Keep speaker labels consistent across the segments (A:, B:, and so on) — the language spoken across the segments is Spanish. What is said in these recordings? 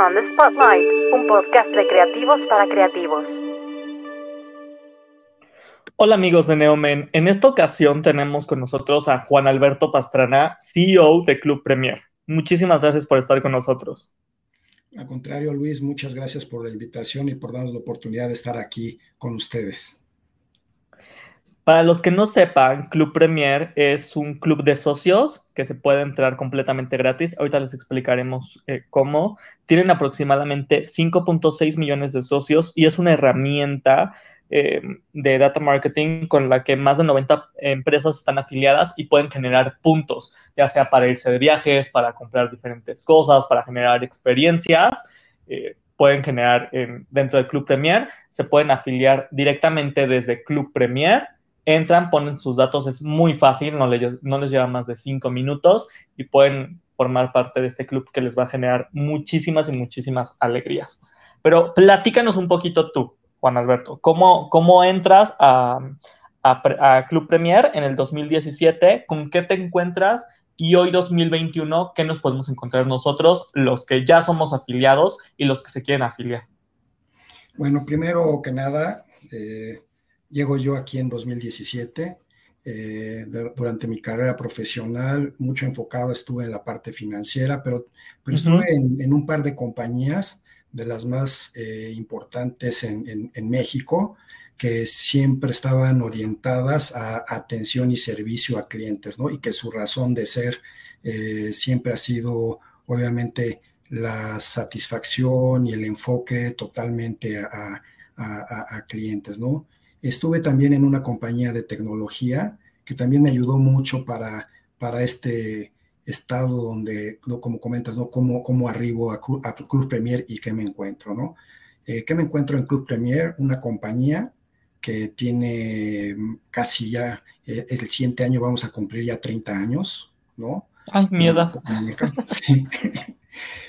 A: On the Spotlight, un podcast de creativos para creativos.
B: Hola amigos de Neomen, en esta ocasión tenemos con nosotros a Juan Alberto Pastrana, CEO de Club Premier. Muchísimas gracias por estar con nosotros.
C: Al contrario, Luis, muchas gracias por la invitación y por darnos la oportunidad de estar aquí con ustedes.
B: Para los que no sepan, Club Premier es un club de socios que se puede entrar completamente gratis. Ahorita les explicaremos eh, cómo. Tienen aproximadamente 5.6 millones de socios y es una herramienta eh, de data marketing con la que más de 90 empresas están afiliadas y pueden generar puntos, ya sea para irse de viajes, para comprar diferentes cosas, para generar experiencias. Eh, pueden generar dentro del Club Premier, se pueden afiliar directamente desde Club Premier entran, ponen sus datos, es muy fácil, no, no les lleva más de cinco minutos y pueden formar parte de este club que les va a generar muchísimas y muchísimas alegrías. Pero platícanos un poquito tú, Juan Alberto, ¿cómo, cómo entras a, a, Club Premier en el 2017? ¿Con qué te encuentras? Y hoy 2021, ¿qué nos podemos encontrar nosotros, los que ya somos afiliados y los que se quieren afiliar?
C: Bueno, primero que nada, eh, Llego yo aquí en 2017. Eh, durante mi carrera profesional, mucho enfocado estuve en la parte financiera, pero, pero estuve en, un par de compañías de las más eh, importantes en, México, que siempre estaban orientadas a atención y servicio a clientes, ¿no? Y que su razón de ser eh, siempre ha sido, obviamente, la satisfacción y el enfoque totalmente a, a, a clientes, ¿no? Estuve también en una compañía de tecnología que también me ayudó mucho para, para este estado donde, como comentas, ¿no? Cómo, cómo arribo a, Club Premier y qué me encuentro, ¿no? Eh, ¿Qué me encuentro en Club Premier? Una compañía que tiene casi ya, eh, el siguiente año vamos a cumplir ya 30 años, ¿no?
B: Ay, miedo.
C: Sí.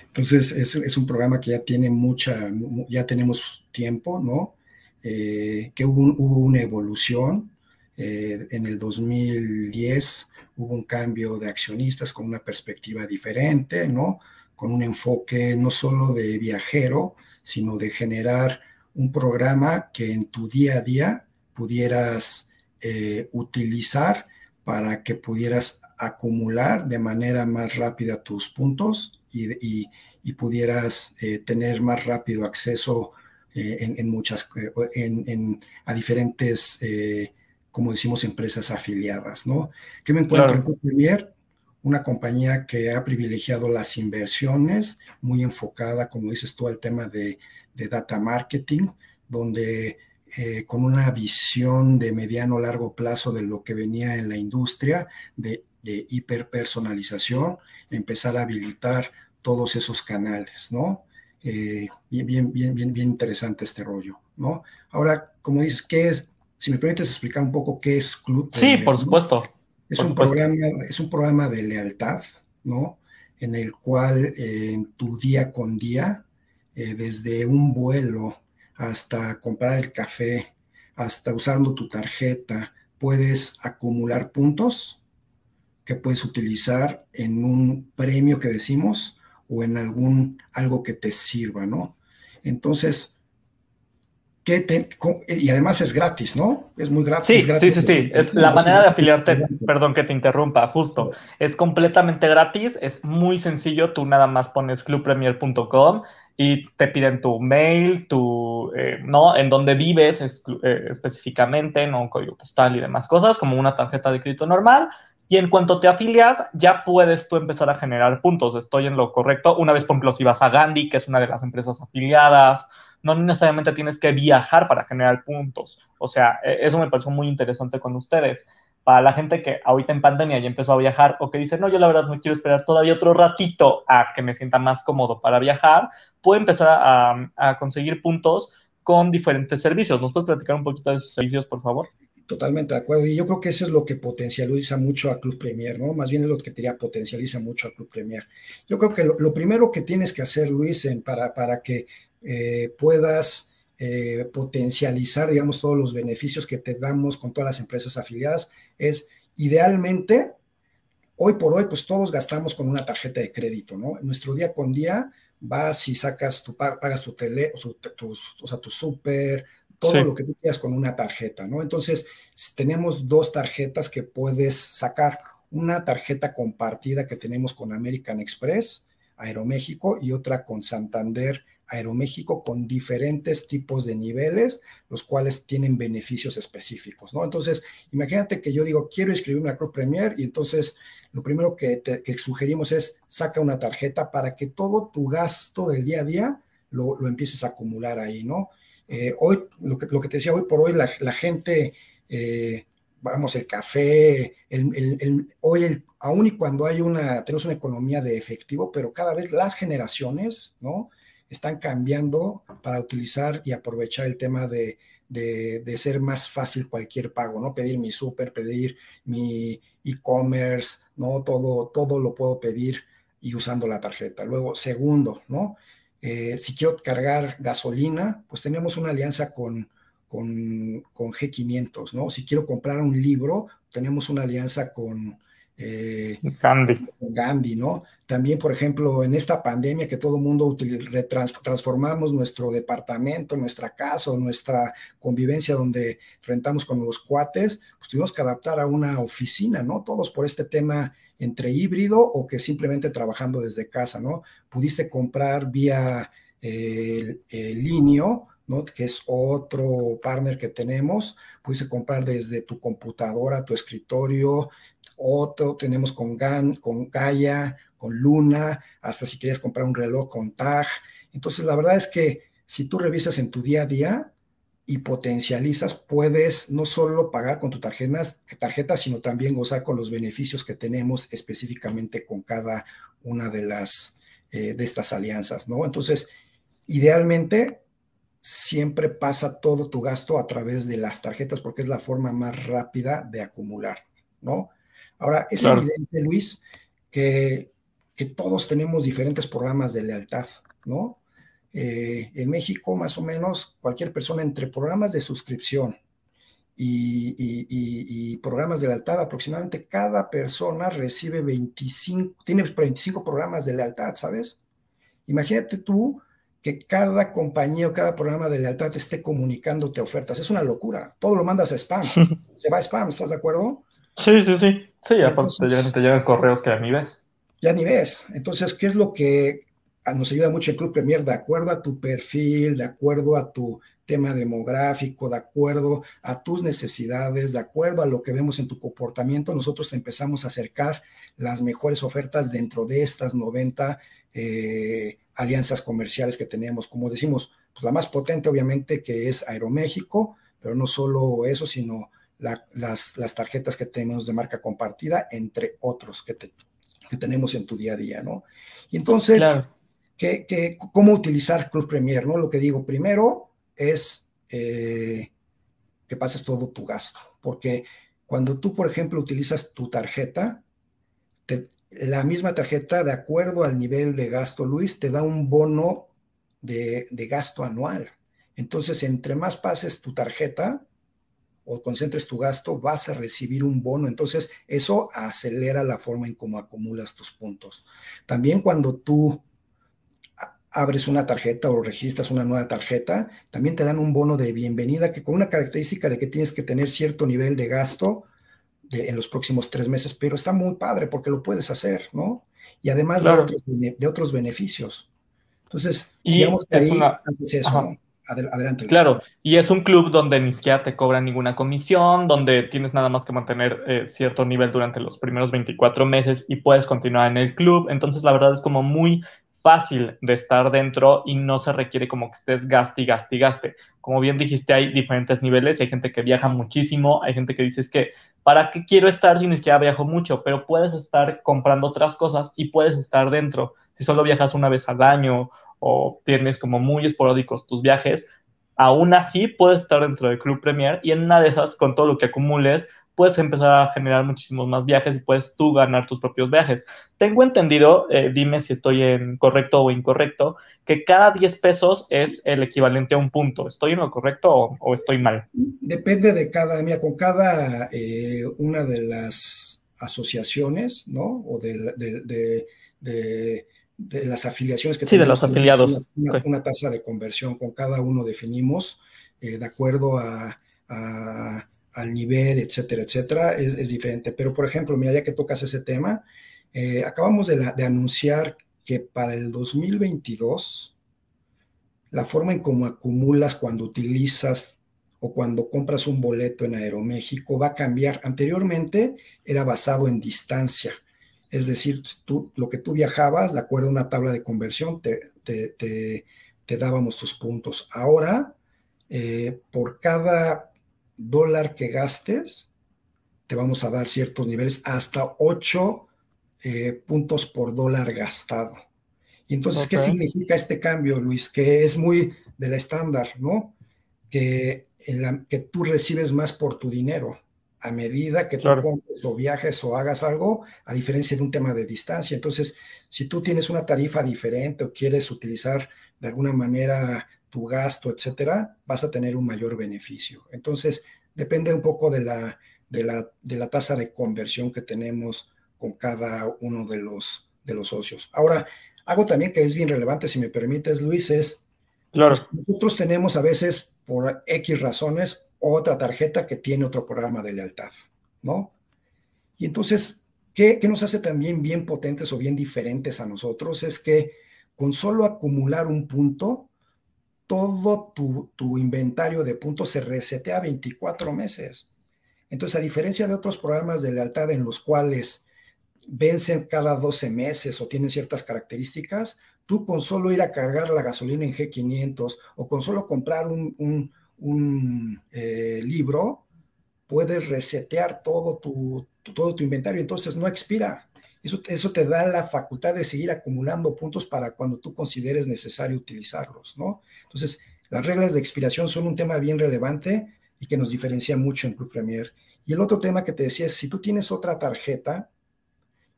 C: Entonces, es, es, un programa que ya tiene mucha, ya tenemos tiempo, ¿no? Eh, que hubo, una evolución. Eh, en el 2010 hubo un cambio de accionistas con una perspectiva diferente, ¿no? Con un enfoque no solo de viajero, sino de generar un programa que en tu día a día pudieras eh, utilizar para que pudieras acumular de manera más rápida tus puntos y, pudieras tener más rápido acceso eh, en, muchas, eh, a diferentes, eh, como decimos, empresas afiliadas, ¿no? ¿Qué me encuentro en Premier? Una compañía que ha privilegiado las inversiones, muy enfocada, como dices tú, al tema de, data marketing, donde con una visión de mediano largo plazo de lo que venía en la industria de, de hiperpersonalización, empezar a habilitar todos esos canales, ¿no? Eh, bien, bien, bien, bien, bien interesante este rollo, ¿no? Ahora, como dices, ¿qué es? Si me permites explicar un poco qué es Club.
B: Sí, por supuesto.
C: Es, un Programa, es un programa de lealtad, ¿no? En el cual eh, en tu día con día, eh, desde un vuelo hasta comprar el café, hasta usando tu tarjeta, puedes acumular puntos que puedes utilizar en un premio que decimos o en algún algo que te sirva, ¿no? Entonces, ¿qué te, y además es gratis, ¿no? Es muy gratis.
B: Sí,
C: sí,
B: sí, sí. Es la manera de afiliarte, perdón que te interrumpa, justo. Es completamente gratis, es muy sencillo. Tú nada más pones clubpremier.com y te piden tu mail, tu, eh, ¿no? En dónde vives eh, específicamente, ¿no? Código postal y demás cosas, como una tarjeta de crédito normal. Y en cuanto te afilias, ya puedes tú empezar a generar puntos. Estoy en lo correcto. Una vez, por ejemplo, si vas a Gandhi, que es una de las empresas afiliadas, no necesariamente tienes que viajar para generar puntos. O sea, e, eso me pareció muy interesante con ustedes. Para la gente que ahorita en pandemia ya empezó a viajar o que dice, no, yo la verdad no quiero esperar todavía otro ratito a que me sienta más cómodo para viajar, puede empezar a, a conseguir puntos con diferentes servicios. ¿Nos puedes platicar un poquito de esos servicios, por favor?
C: Totalmente de acuerdo. Y yo creo que eso es lo que potencializa mucho a Club Premier, ¿no? Más bien es lo que diría potencializa mucho a Club Premier. Yo creo que lo, primero que tienes que hacer, Luis, para, para que eh, puedas eh, potencializar, digamos, todos los beneficios que te damos con todas las empresas afiliadas, es idealmente, hoy por hoy, pues todos gastamos con una tarjeta de crédito, ¿no? En nuestro día con día, vas y sacas tu, pagas tu tele, o sea, tu súper, todo lo que tú quieras con una tarjeta, ¿no? Entonces, tenemos dos tarjetas que puedes sacar. Una tarjeta compartida que tenemos con American Express, Aeroméxico, y otra con Santander Aeroméxico con diferentes tipos de niveles, los cuales tienen beneficios específicos, ¿no? Entonces, imagínate que yo digo, quiero inscribirme a Club Premier y entonces lo primero que, te, sugerimos es saca una tarjeta para que todo tu gasto del día a día lo, empieces a acumular ahí, ¿no? Eh, hoy, lo que, lo que te decía, hoy por hoy la, gente... Eh, vamos, el café, el, hoy, el, aún y cuando hay una, tenemos una economía de efectivo, pero cada vez las generaciones, ¿no? Están cambiando para utilizar y aprovechar el tema de, de, ser más fácil cualquier pago, ¿no? Pedir mi súper, pedir mi e-commerce, ¿no? Todo, todo lo puedo pedir y usando la tarjeta. Luego, segundo, ¿no? Eh, si quiero cargar gasolina, pues tenemos una alianza con, con, con, G500, ¿no? Si quiero comprar un libro, tenemos una alianza con,
B: eh, Gandhi.
C: Gandhi, ¿no? También, por ejemplo, en esta pandemia que todo el mundo transformamos nuestro departamento, nuestra casa o nuestra convivencia donde rentamos con los cuates, pues tuvimos que adaptar a una oficina, ¿no? Todos por este tema entre híbrido o que simplemente trabajando desde casa, ¿no? Pudiste comprar vía el, Linio, ¿no? que es otro partner que tenemos, pudiste comprar desde tu computadora, tu escritorio, otro tenemos con, Gan, con Gaia, con Luna, hasta si quieres comprar un reloj con TAG. Entonces, la verdad es que si tú revisas en tu día a día y potencializas, puedes no solo pagar con tu tarjeta, sino también gozar con los beneficios que tenemos específicamente con cada una de las eh, de estas alianzas, ¿no? Entonces, idealmente siempre pasa todo tu gasto a través de las tarjetas porque es la forma más rápida de acumular, ¿no? Ahora, es evidente, Luis, que, todos tenemos diferentes programas de lealtad, ¿no? Eh, en México, más o menos, cualquier persona entre programas de suscripción y, programas de lealtad, aproximadamente cada persona recibe 25, tiene 25 programas de lealtad, ¿sabes? Imagínate tú que cada compañía o cada programa de lealtad esté comunicándote ofertas. Es una locura. Todo lo mandas a spam. Se va a spam, ¿estás de acuerdo?
B: Sí, sí, sí. Sí, ya te, llegan, correos que ya ni ves.
C: Ya ni ves. Entonces, ¿qué es lo que nos ayuda mucho el Club Premier? De acuerdo a tu perfil, de acuerdo a tu tema demográfico, de acuerdo a tus necesidades, de acuerdo a lo que vemos en tu comportamiento, nosotros te empezamos a acercar las mejores ofertas dentro de estas 90 eh, alianzas comerciales que tenemos. Como decimos, pues la más potente obviamente que es Aeroméxico, pero no solo eso, sino las, tarjetas que tenemos de marca compartida, entre otros que, tenemos en tu día a día, ¿no? Y entonces, cómo utilizar Club Premier, ¿no? Lo que digo primero es eh, que pases todo tu gasto, porque cuando tú, por ejemplo, utilizas tu tarjeta, la misma tarjeta, de acuerdo al nivel de gasto, Luis, te da un bono de, de gasto anual. Entonces, entre más pases tu tarjeta, o concentres tu gasto, vas a recibir un bono. Entonces, eso acelera la forma en cómo acumulas tus puntos. También cuando tú abres una tarjeta o registras una nueva tarjeta, también te dan un bono de bienvenida que con una característica de que tienes que tener cierto nivel de gasto en los próximos tres meses, pero está muy padre porque lo puedes hacer, ¿no? Y además de, otros, beneficios. Entonces, digamos que ahí eso, adelante.
B: Claro, y es un club donde ni siquiera te cobran ninguna comisión, donde tienes nada más que mantener eh, cierto nivel durante los primeros 24 meses y puedes continuar en el club. Entonces, la verdad es como muy fácil de estar dentro y no se requiere como que estés gaste y gaste y gaste. Como bien dijiste, hay diferentes niveles, hay gente que viaja muchísimo, hay gente que dice es que, ¿para qué quiero estar si ni siquiera viajo mucho? Pero puedes estar comprando otras cosas y puedes estar dentro. Si solo viajas una vez al año o tienes como muy esporádicos tus viajes, aún así puedes estar dentro del Club Premier y en una de esas, con todo lo que acumules, puedes empezar a generar muchísimos más viajes y puedes tú ganar tus propios viajes. Tengo entendido, eh, dime si estoy en correcto o incorrecto, que cada 10 pesos es el equivalente a un punto. ¿Estoy en lo correcto o, estoy mal?
C: Depende de cada, mira, con cada eh, una de las asociaciones, ¿no? O de, de de las afiliaciones que
B: sí, de los afiliados.
C: Una, tasa de conversión, con cada uno definimos eh, de acuerdo a, al nivel, etcétera, etcétera, es, diferente. Pero, por ejemplo, mira, ya que tocas ese tema, eh, acabamos de, de, anunciar que para el 2022, la forma en cómo acumulas cuando utilizas o cuando compras un boleto en Aeroméxico va a cambiar. Anteriormente era basado en distancia es decir, tú, lo que tú viajabas, de acuerdo a una tabla de conversión, te, te, dábamos tus puntos. Ahora, eh, por cada dólar que gastes, te vamos a dar ciertos niveles, hasta 8 eh, puntos por dólar gastado. Y entonces, ¿qué significa este cambio, Luis? Que es muy de la estándar, ¿no? Que, en la, que tú recibes más por tu dinero a medida que tú compres o viajes o hagas algo, a diferencia de un tema de distancia. Entonces, si tú tienes una tarifa diferente o quieres utilizar de alguna manera tu gasto, etcétera, vas a tener un mayor beneficio. Entonces, depende un poco de la, de la, de la tasa de conversión que tenemos con cada uno de los, de los socios. Ahora, algo también que es bien relevante, si me permites, Luis, es
B: Claro.
C: Pues, nosotros tenemos a veces, por X razones, otra tarjeta que tiene otro programa de lealtad, ¿no? Y entonces, ¿qué, nos hace también bien potentes o bien diferentes a nosotros? Es que con solo acumular un punto, todo tu, tu inventario de puntos se resetea 24 meses. Entonces, a diferencia de otros programas de lealtad en los cuales vencen cada 12 meses o tienen ciertas características, tú con solo ir a cargar la gasolina en G500 o con solo comprar un, eh, libro, puedes resetear todo tu, todo tu inventario, entonces no expira. Eso, eso, te da la facultad de seguir acumulando puntos para cuando tú consideres necesario utilizarlos, ¿no? Entonces, las reglas de expiración son un tema bien relevante y que nos diferencia mucho en Club Premier. Y el otro tema que te decía es, si tú tienes otra tarjeta,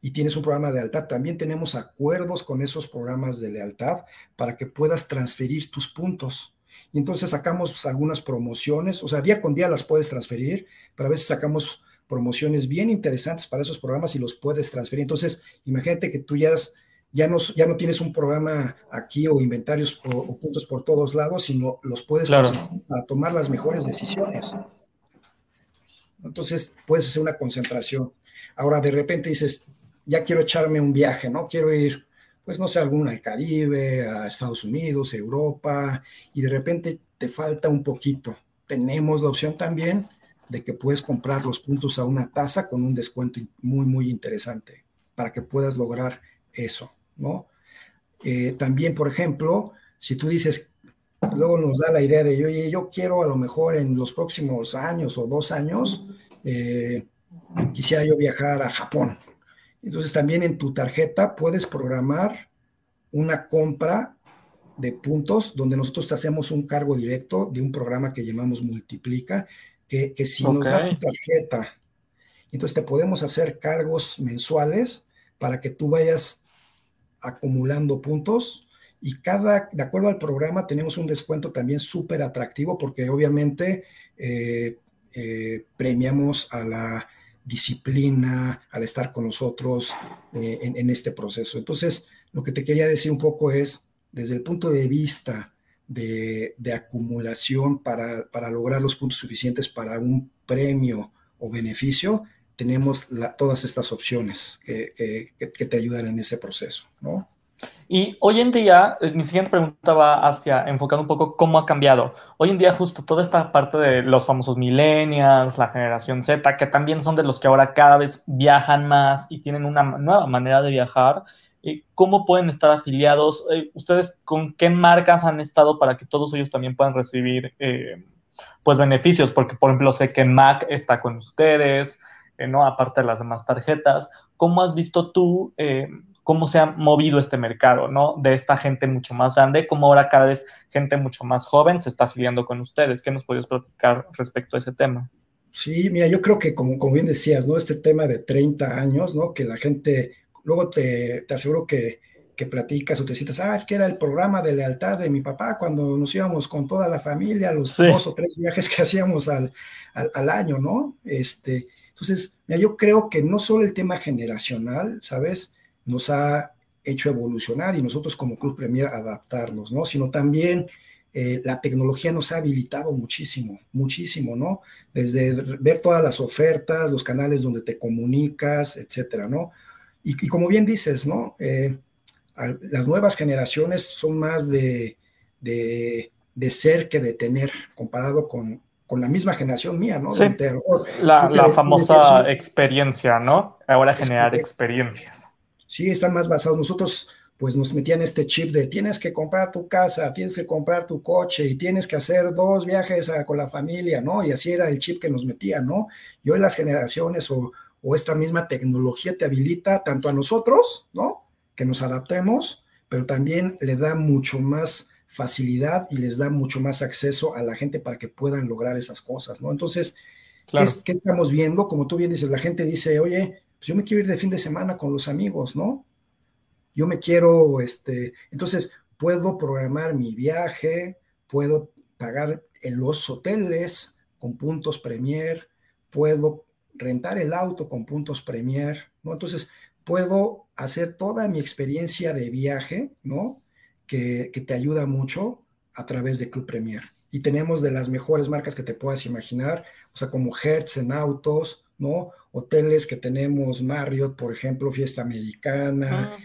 C: y tienes un programa de lealtad, también tenemos acuerdos con esos programas de lealtad para que puedas transferir tus puntos. Y entonces sacamos algunas promociones, o sea, día con día las puedes transferir, pero a veces sacamos promociones bien interesantes para esos programas y los puedes transferir. Entonces, imagínate que tú ya, ya, no, ya no tienes un programa aquí o inventarios o, puntos por todos lados, sino los puedes
B: claro.
C: para tomar las mejores decisiones. Entonces, puedes hacer una concentración. Ahora, de repente dices, ya quiero echarme un viaje, ¿no? Quiero ir, pues no sé, algún al Caribe, a Estados Unidos, Europa, y de repente te falta un poquito. Tenemos la opción también de que puedes comprar los puntos a una tasa con un descuento muy, muy interesante para que puedas lograr eso, ¿no? Eh, también, por ejemplo, si tú dices, luego nos da la idea de, oye, yo quiero a lo mejor en los próximos años o dos años, eh, quisiera yo viajar a Japón, entonces también en tu tarjeta puedes programar una compra de puntos donde nosotros te hacemos un cargo directo de un programa que llamamos Multiplica, que, si nos das tu tarjeta, entonces te podemos hacer cargos mensuales para que tú vayas acumulando puntos y cada, de acuerdo al programa, tenemos un descuento también súper atractivo porque obviamente eh, eh, premiamos a la disciplina, al estar con nosotros eh, en, este proceso. Entonces, lo que te quería decir un poco es, desde el punto de vista de, acumulación para, lograr los puntos suficientes para un premio o beneficio, tenemos todas estas opciones que, que te ayudan en ese proceso, ¿no?
B: Y hoy en día, eh, mi siguiente pregunta va hacia, enfocando un poco cómo ha cambiado. Hoy en día, justo toda esta parte de los famosos millennials, la generación Z, que también son de los que ahora cada vez viajan más y tienen una nueva manera de viajar, eh, ¿cómo pueden estar afiliados? Eh, ¿Ustedes con qué marcas han estado para que todos ellos también puedan recibir pues beneficios? Porque, por ejemplo, sé que Mac está con ustedes, ¿no? Aparte de las demás tarjetas. ¿Cómo has visto tú cómo se ha movido este mercado, ¿no? De esta gente mucho más grande, como ahora cada vez gente mucho más joven se está afiliando con ustedes. ¿Qué nos podrías platicar respecto a ese tema?
C: Sí, mira, yo creo que como, como bien decías, ¿no? Este tema de 30 años, ¿no? Que la gente, luego te, te aseguro que, que platicas o te citas, ah, es que era el programa de lealtad de mi papá cuando nos íbamos con toda la familia, los sí. dos o tres viajes que hacíamos al, al, al, año, ¿no? Este, entonces, mira, yo creo que no solo el tema generacional, ¿sabes? Nos ha hecho evolucionar y nosotros como Club Premier adaptarnos, ¿no? Sino también eh, la tecnología nos ha habilitado muchísimo, muchísimo, ¿no? Desde ver todas las ofertas, los canales donde te comunicas, etcétera, ¿no? Y, como bien dices, ¿no? Eh, las nuevas generaciones son más de, de, ser que de tener, comparado con, con la misma generación mía, ¿no?
B: Sí. La, la famosa experiencia, ¿no? Ahora generar experiencias.
C: Sí, están más basados. Nosotros pues nos metían este chip de tienes que comprar tu casa, tienes que comprar tu coche y tienes que hacer dos viajes con la familia, ¿no? Y así era el chip que nos metían, ¿no? Y hoy las generaciones o, o esta misma tecnología te habilita tanto a nosotros, ¿no? Que nos adaptemos, pero también le da mucho más facilidad y les da mucho más acceso a la gente para que puedan lograr esas cosas, ¿no? Entonces, ¿qué, estamos viendo? Como tú bien dices, la gente dice, oye, pues yo me quiero ir de fin de semana con los amigos, ¿no? yo me quiero, este, entonces puedo programar mi viaje, puedo pagar en los hoteles con puntos Premier, puedo rentar el auto con puntos Premier, ¿no? Entonces puedo hacer toda mi experiencia de viaje, ¿no? Que, que te ayuda mucho a través de Club Premier. Y tenemos de las mejores marcas que te puedas imaginar, o sea, como Hertz en autos, ¿no? Hoteles que tenemos, Marriott, por ejemplo, Fiesta Americana,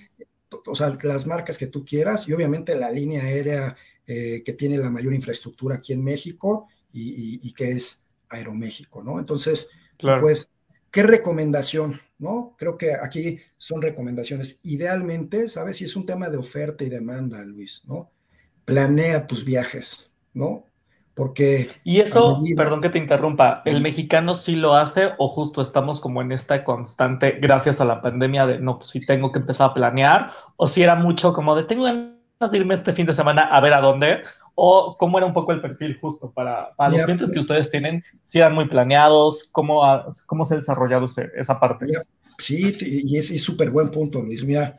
C: o sea, las marcas que tú quieras y obviamente la línea aérea eh, que tiene la mayor infraestructura aquí en México y, que es Aeroméxico, ¿no? Entonces, pues, ¿qué recomendación? ¿No? Creo que aquí son recomendaciones. Idealmente, ¿sabes? Si es un tema de oferta y demanda, Luis, ¿no? Planea tus viajes, ¿no? Porque...
B: Y eso, perdón que te interrumpa, ¿el mexicano sí lo hace o justo estamos como en esta constante, gracias a la pandemia, de no, pues sí tengo que empezar a planear? ¿O si era mucho como de tengo ganas de irme este fin de semana a ver a dónde? ¿O cómo era un poco el perfil justo para, para los clientes que ustedes tienen? ¿Si eran muy planeados? ¿Cómo, cómo se ha desarrollado esa parte?
C: sí, y es súper buen punto, Luis. Mira,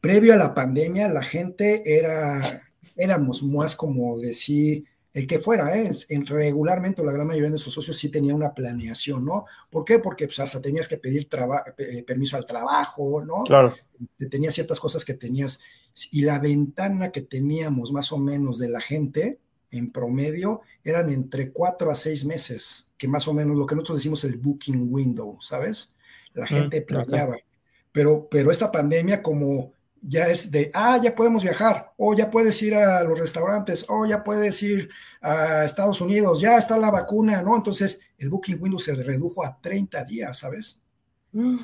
C: previo a la pandemia, la gente era, éramos más como decir el que fuera, ¿eh? En, regularmente la gran mayoría de nuestros socios sí tenía una planeación, ¿no? ¿Por qué? Porque pues, hasta tenías que pedir eh, permiso al trabajo, ¿no?
B: Claro.
C: Tenías ciertas cosas que tenías. Y la ventana que teníamos más o menos de la gente, en promedio, eran entre cuatro a seis meses, que más o menos lo que nosotros decimos el booking window, ¿sabes? La mm, gente planeaba. Pero, pero esta pandemia, como ya es de, ah, ya podemos viajar, o ya puedes ir a los restaurantes, o ya puedes ir a Estados Unidos, ya está la vacuna, ¿no? Entonces el Booking Window se redujo a 30 días, ¿sabes?
B: Mm,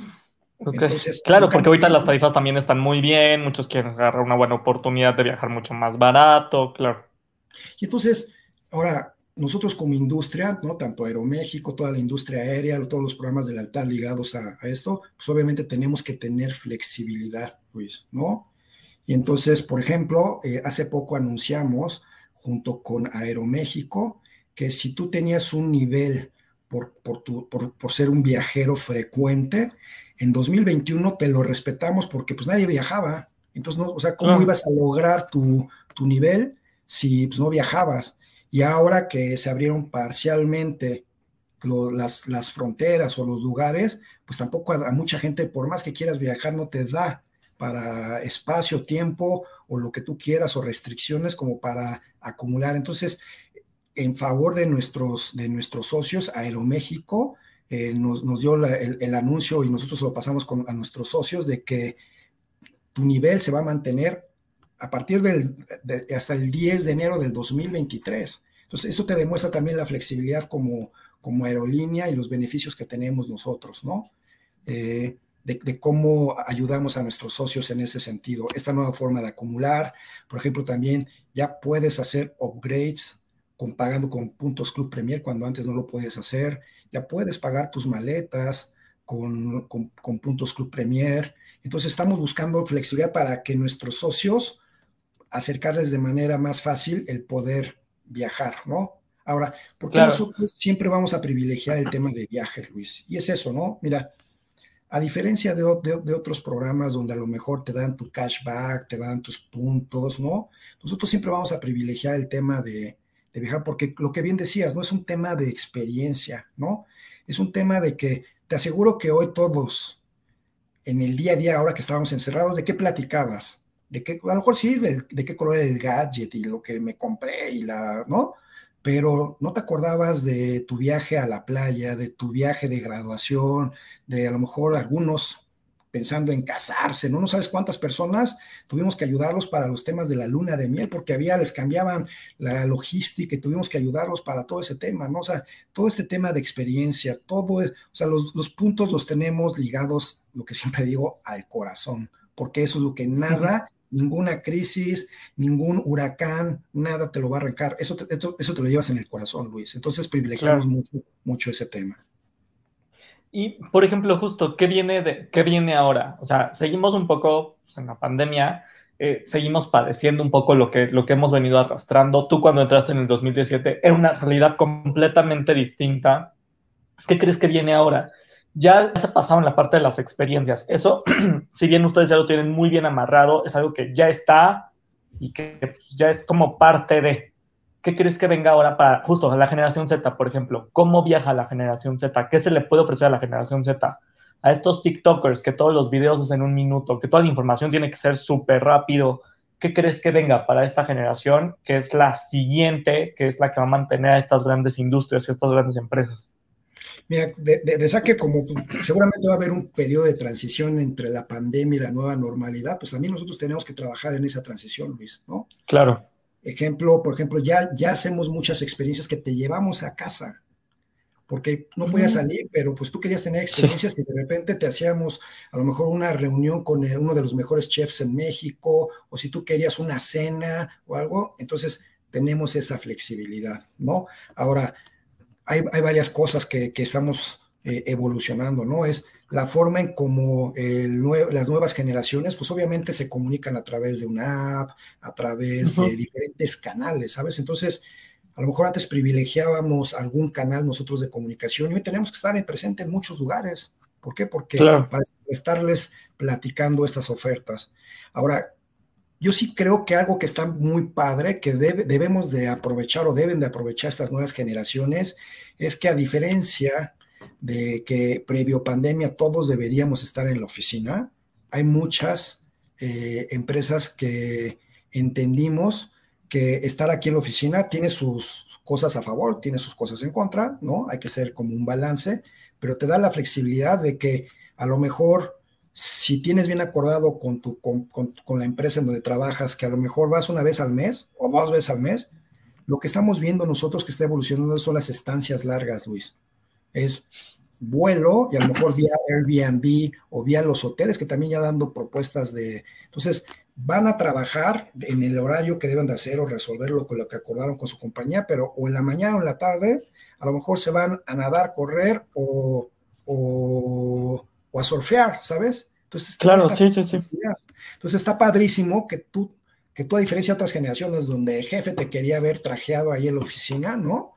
B: claro, porque ahorita las tarifas también están muy bien, muchos quieren agarrar una buena oportunidad de viajar mucho más barato, claro.
C: Y entonces, ahora, nosotros como industria, ¿no? Tanto Aeroméxico, toda la industria aérea, todos los programas de lealtad ligados a, esto, pues obviamente tenemos que tener flexibilidad, Luis, ¿no? Y entonces, por ejemplo, eh, hace poco anunciamos, junto con Aeroméxico, que si tú tenías un nivel por, por, por, ser un viajero frecuente, en 2021 te lo respetamos porque pues nadie viajaba. Entonces, no, o sea, ¿cómo ibas a lograr tu, tu nivel si pues, no viajabas? Y ahora que se abrieron parcialmente las, las, fronteras o los lugares, pues tampoco a, mucha gente, por más que quieras viajar, no te da para espacio, tiempo o lo que tú quieras o restricciones como para acumular. Entonces, en favor de nuestros, de nuestros socios, Aeroméxico eh, nos, nos, dio el, anuncio y nosotros lo pasamos con, a nuestros socios de que tu nivel se va a mantener a partir del, hasta el 10 de enero del 2023. Entonces, eso te demuestra también la flexibilidad como, como aerolínea y los beneficios que tenemos nosotros, ¿no? Eh, de, cómo ayudamos a nuestros socios en ese sentido. Esta nueva forma de acumular, por ejemplo, también ya puedes hacer upgrades con, pagando con puntos Club Premier cuando antes no lo podías hacer. Ya puedes pagar tus maletas con, con, con puntos Club Premier. Entonces, estamos buscando flexibilidad para que nuestros socios acercarles de manera más fácil el poder viajar, ¿no? Ahora, ¿por qué nosotros siempre vamos a privilegiar el tema de viajes, Luis? Y es eso, ¿no? Mira, a diferencia de, otros programas donde a lo mejor te dan tu cashback, te dan tus puntos, ¿no? Nosotros siempre vamos a privilegiar el tema de, de viajar porque lo que bien decías, no es un tema de experiencia, ¿no? Es un tema de que te aseguro que hoy todos en el día a día, ahora que estábamos encerrados, ¿de qué platicabas? De qué, a lo mejor sí, de, de qué color era el gadget y lo que me compré y la, ¿no? Pero no te acordabas de tu viaje a la playa, de tu viaje de graduación, de a lo mejor algunos pensando en casarse, ¿no? No sabes cuántas personas tuvimos que ayudarlos para los temas de la luna de miel, porque había, les cambiaban la logística y tuvimos que ayudarlos para todo ese tema, ¿no? O sea, todo este tema de experiencia, todo, o sea, los, los puntos los tenemos ligados, lo que siempre digo, al corazón, porque eso es lo que nada, ninguna crisis, ningún huracán, nada te lo va a arrancar. Eso te, eso, eso te lo llevas en el corazón, Luis. Entonces privilegiamos mucho, mucho ese tema.
B: Y, por ejemplo, justo, ¿qué viene, de, qué viene ahora? O sea, seguimos un poco pues, en la pandemia, eh, seguimos padeciendo un poco lo que, lo que hemos venido arrastrando. Tú cuando entraste en el 2017 era una realidad completamente distinta. ¿Qué crees que viene ahora? Ya se en la parte de las experiencias. Eso, si bien ustedes ya lo tienen muy bien amarrado, es algo que ya está y que pues, ya es como parte de. ¿Qué crees que venga ahora para justo la generación Z, por ejemplo? ¿Cómo viaja la generación Z? ¿Qué se le puede ofrecer a la generación Z? A estos TikTokers que todos los videos es en un minuto, que toda la información tiene que ser súper rápido. ¿Qué crees que venga para esta generación, que es la siguiente, que es la que va a mantener a estas grandes industrias y estas grandes empresas?
C: Mira, de, de, de, saque como seguramente va a haber un periodo de transición entre la pandemia y la nueva normalidad, pues también nosotros tenemos que trabajar en esa transición, Luis, ¿no?
B: Claro.
C: Ejemplo, por ejemplo, ya, ya hacemos muchas experiencias que te llevamos a casa, porque no podías salir, pero pues tú querías tener experiencias sí. y de repente te hacíamos a lo mejor una reunión con uno de los mejores chefs en México, o si tú querías una cena o algo, entonces tenemos esa flexibilidad, ¿no? Ahora, hay, hay varias cosas que, que estamos eh, evolucionando, ¿no? Es la forma en cómo nue las nuevas generaciones, pues obviamente se comunican a través de una app, a través uh -huh. de diferentes canales, ¿sabes? Entonces, a lo mejor antes privilegiábamos algún canal nosotros de comunicación y hoy tenemos que estar en presente en muchos lugares. ¿Por qué? Porque claro. para estarles platicando estas ofertas. Ahora, yo sí creo que algo que está muy padre, que debe, debemos de aprovechar o deben de aprovechar estas nuevas generaciones, es que a diferencia de que previo pandemia todos deberíamos estar en la oficina. Hay muchas eh, empresas que entendimos que estar aquí en la oficina tiene sus cosas a favor, tiene sus cosas en contra, ¿no? Hay que ser como un balance, pero te da la flexibilidad de que a lo mejor si tienes bien acordado con, tu, con, con, la empresa en donde trabajas, que a lo mejor vas una vez al mes o dos veces al mes, lo que estamos viendo nosotros que está evolucionando son las estancias largas, Luis. Es vuelo y a lo mejor vía Airbnb o vía los hoteles que también ya dando propuestas de... Entonces, van a trabajar en el horario que deben de hacer o resolverlo con lo que acordaron con su compañía, pero o en la mañana o en la tarde, a lo mejor se van a nadar, correr o, o a surfear, ¿sabes?
B: Entonces, claro, sí, sí, sí.
C: Entonces está padrísimo que tú, que tú a diferencia de otras generaciones donde el jefe te quería ver trajeado ahí en la oficina, ¿no?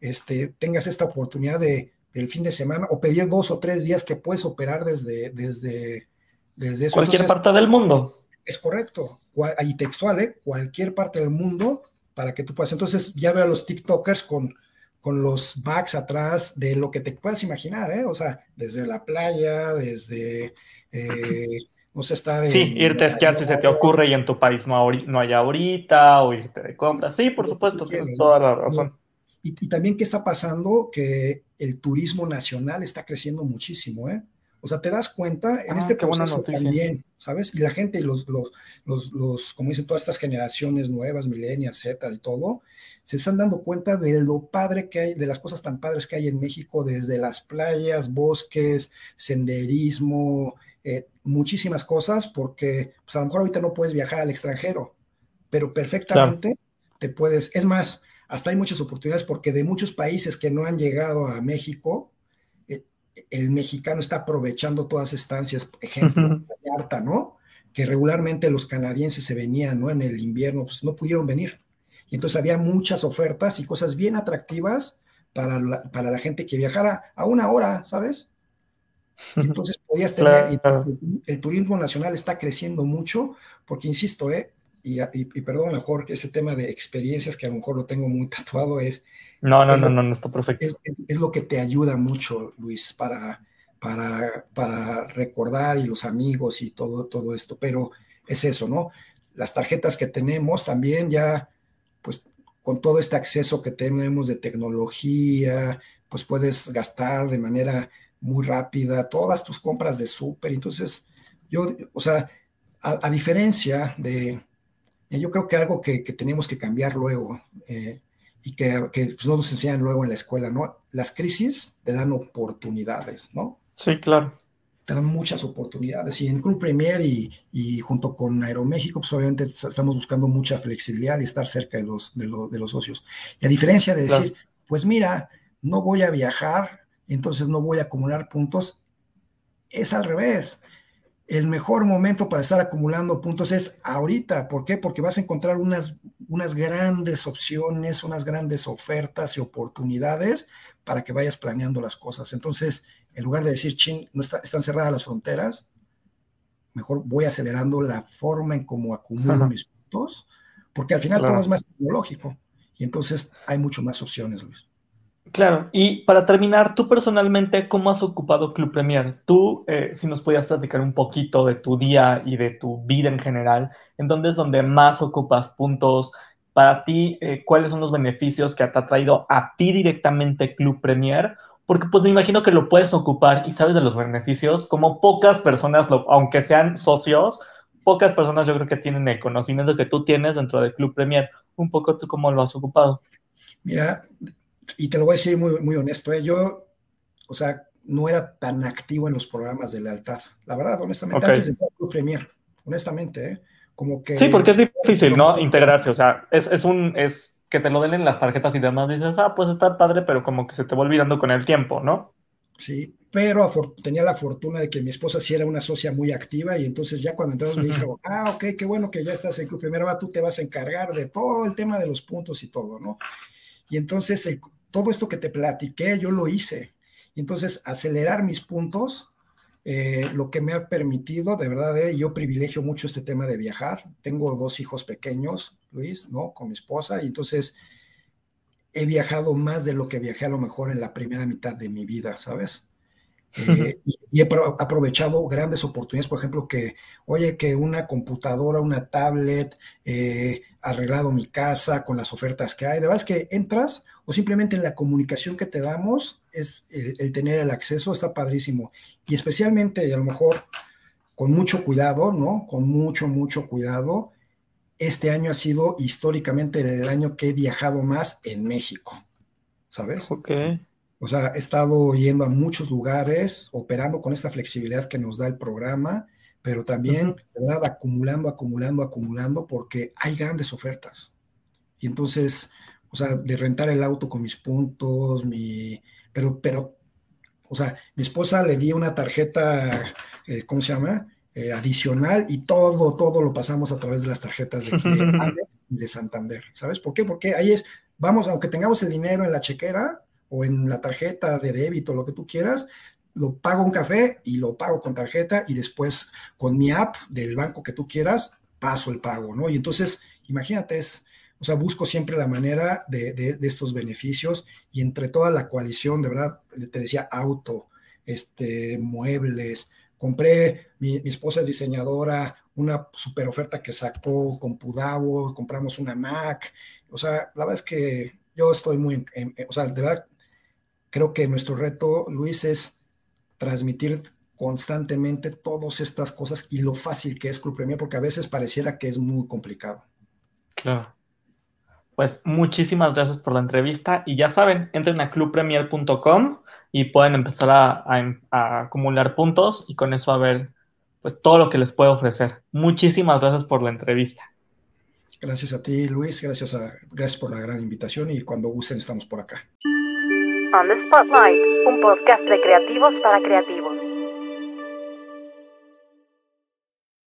C: Este, tengas esta oportunidad de el fin de semana o pedir dos o tres días que puedes operar desde, desde, desde eso.
B: Cualquier Entonces, parte del mundo.
C: Es correcto, ahí textual, ¿eh? cualquier parte del mundo para que tú puedas. Entonces ya veo a los TikTokers con, con los backs atrás de lo que te puedas imaginar, ¿eh? O sea, desde la playa, desde, eh, no sé, estar
B: Sí, en, irte a esquiar si se te ocurre y en tu país no, no hay ahorita, o irte de compras. Sí, por supuesto, tienes toda la razón.
C: Y, y, también qué está pasando, que el turismo nacional está creciendo muchísimo, ¿eh? O sea, te das cuenta en ah, este proceso también, ¿sabes? Y la gente, los, los, los, los, como dicen todas estas generaciones nuevas, millennials, Z y todo, se están dando cuenta de lo padre que hay, de las cosas tan padres que hay en México, desde las playas, bosques, senderismo, eh, muchísimas cosas, porque pues a lo mejor ahorita no puedes viajar al extranjero, pero perfectamente claro. te puedes, es más, hasta hay muchas oportunidades porque de muchos países que no han llegado a México, el mexicano está aprovechando todas estancias, ejemplo, Vallarta, ¿no? Que regularmente los canadienses se venían, ¿no? En el invierno, pues no pudieron venir. Y entonces había muchas ofertas y cosas bien atractivas para la, para la gente que viajara a una hora, ¿sabes? Entonces podías tener, claro. el, el turismo nacional está creciendo mucho, porque insisto, ¿eh? Y, y, y, perdón, a lo mejor ese tema de experiencias que a lo mejor lo tengo muy tatuado es...
B: No, no, es no, lo, no, no, está perfecto.
C: Es, es, es, lo que te ayuda mucho, Luis, para, para, para recordar y los amigos y todo, todo esto, pero es eso, ¿no? Las tarjetas que tenemos también ya, pues con todo este acceso que tenemos de tecnología, pues puedes gastar de manera muy rápida todas tus compras de súper. Entonces, yo, o sea, a, diferencia de, yo creo que algo que, tenemos que cambiar luego eh, y que, que pues, no nos enseñan luego en la escuela, ¿no? Las crisis te dan oportunidades, ¿no?
B: Sí, claro.
C: Te dan muchas oportunidades. Y en Club Premier y, y junto con Aeroméxico, pues obviamente estamos buscando mucha flexibilidad y estar cerca de los, de, de los socios. Y a diferencia de decir, pues mira, no voy a viajar, entonces no voy a acumular puntos, es al revés. El mejor momento para estar acumulando puntos es ahorita. ¿Por qué? Porque vas a encontrar unas, unas grandes opciones, unas grandes ofertas y oportunidades para que vayas planeando las cosas. Entonces, en lugar de decir, chin, no están cerradas las fronteras, mejor voy acelerando la forma en cómo acumulo mis puntos, porque al final todo es más tecnológico y entonces hay mucho más opciones, Luis.
B: Claro, y para terminar, tú personalmente, ¿cómo has ocupado Club Premier? Tú, eh, si nos podías platicar un poquito de tu día y de tu vida en general, ¿en dónde es donde más ocupas puntos? Para ti, eh, ¿cuáles son los beneficios que te ha traído a ti directamente Club Premier? porque pues me imagino que lo puedes ocupar y sabes de los beneficios, como pocas personas, aunque sean socios, pocas personas yo creo que tienen el conocimiento que tú tienes dentro del Club Premier. Un poco tú cómo lo has ocupado.
C: Mira, y te lo voy a decir muy, muy honesto, ¿eh? yo, o sea, no era tan activo en los programas de lealtad. La verdad, honestamente, antes de Club Premier, honestamente, ¿eh? como que...
B: Sí, porque es difícil, ¿no? Integrarse, o sea, es, es un... Es, que te lo den en las tarjetas y demás, dices, ah, pues está padre, pero como que se te va olvidando con el tiempo, ¿no?
C: Sí, pero tenía la fortuna de que mi esposa sí era una socia muy activa y entonces ya cuando entramos me dijo, ah, ok, qué bueno que ya estás en Club Primero, tú te vas a encargar de todo el tema de los puntos y todo, ¿no? Y entonces todo esto que te platiqué, yo lo hice. Y entonces acelerar mis puntos eh, lo que me ha permitido, de verdad, eh, yo privilegio mucho este tema de viajar. Tengo dos hijos pequeños, Luis, ¿no? Con mi esposa, y entonces he viajado más de lo que viajé a lo mejor en la primera mitad de mi vida, ¿sabes? Eh, y, he aprovechado grandes oportunidades, por ejemplo, que, oye, que una computadora, una tablet, eh, arreglado mi casa con las ofertas que hay. De verdad es que entras o simplemente en la comunicación que te damos, es el, tener el acceso, está padrísimo. Y especialmente, y a lo mejor con mucho cuidado, ¿no? Con mucho, mucho cuidado. Este año ha sido históricamente el año que he viajado más en México, ¿sabes?
B: Ok.
C: O sea, he estado yendo a muchos lugares, operando con esta flexibilidad que nos da el programa, pero también, verdad, acumulando, acumulando, acumulando, porque hay grandes ofertas. Y entonces, o sea, de rentar el auto con mis puntos, mi, pero, pero, o sea, mi esposa le di una tarjeta, eh, ¿cómo se llama? Eh, adicional y todo, todo lo pasamos a través de las tarjetas de, de, de Santander, ¿sabes? ¿Por qué? Porque ahí es, vamos, aunque tengamos el dinero en la chequera, o en la tarjeta de débito, lo que tú quieras, lo pago un café y lo pago con tarjeta y después con mi app del banco que tú quieras, paso el pago, ¿no? Y entonces, imagínate, es, o sea, busco siempre la manera de, estos beneficios y entre toda la coalición, de verdad, te decía auto, este, muebles, compré, mi, esposa es diseñadora, una super oferta que sacó con Pudavo, compramos una Mac, o sea, la verdad es que yo estoy muy, o sea, de verdad, creo que nuestro reto, Luis, es transmitir constantemente todas estas cosas y lo fácil que es Club Premier, porque a veces pareciera que es muy complicado.
B: Claro. Pues muchísimas gracias por la entrevista y ya saben, entren a clubpremier.com y pueden empezar a, acumular puntos y con eso a ver pues todo lo que les puedo ofrecer. Muchísimas gracias por la entrevista.
C: Gracias a ti, Luis, gracias, a, gracias por la gran invitación y cuando gusten estamos por acá.
A: On the Spotlight, un podcast de creativos para creativos.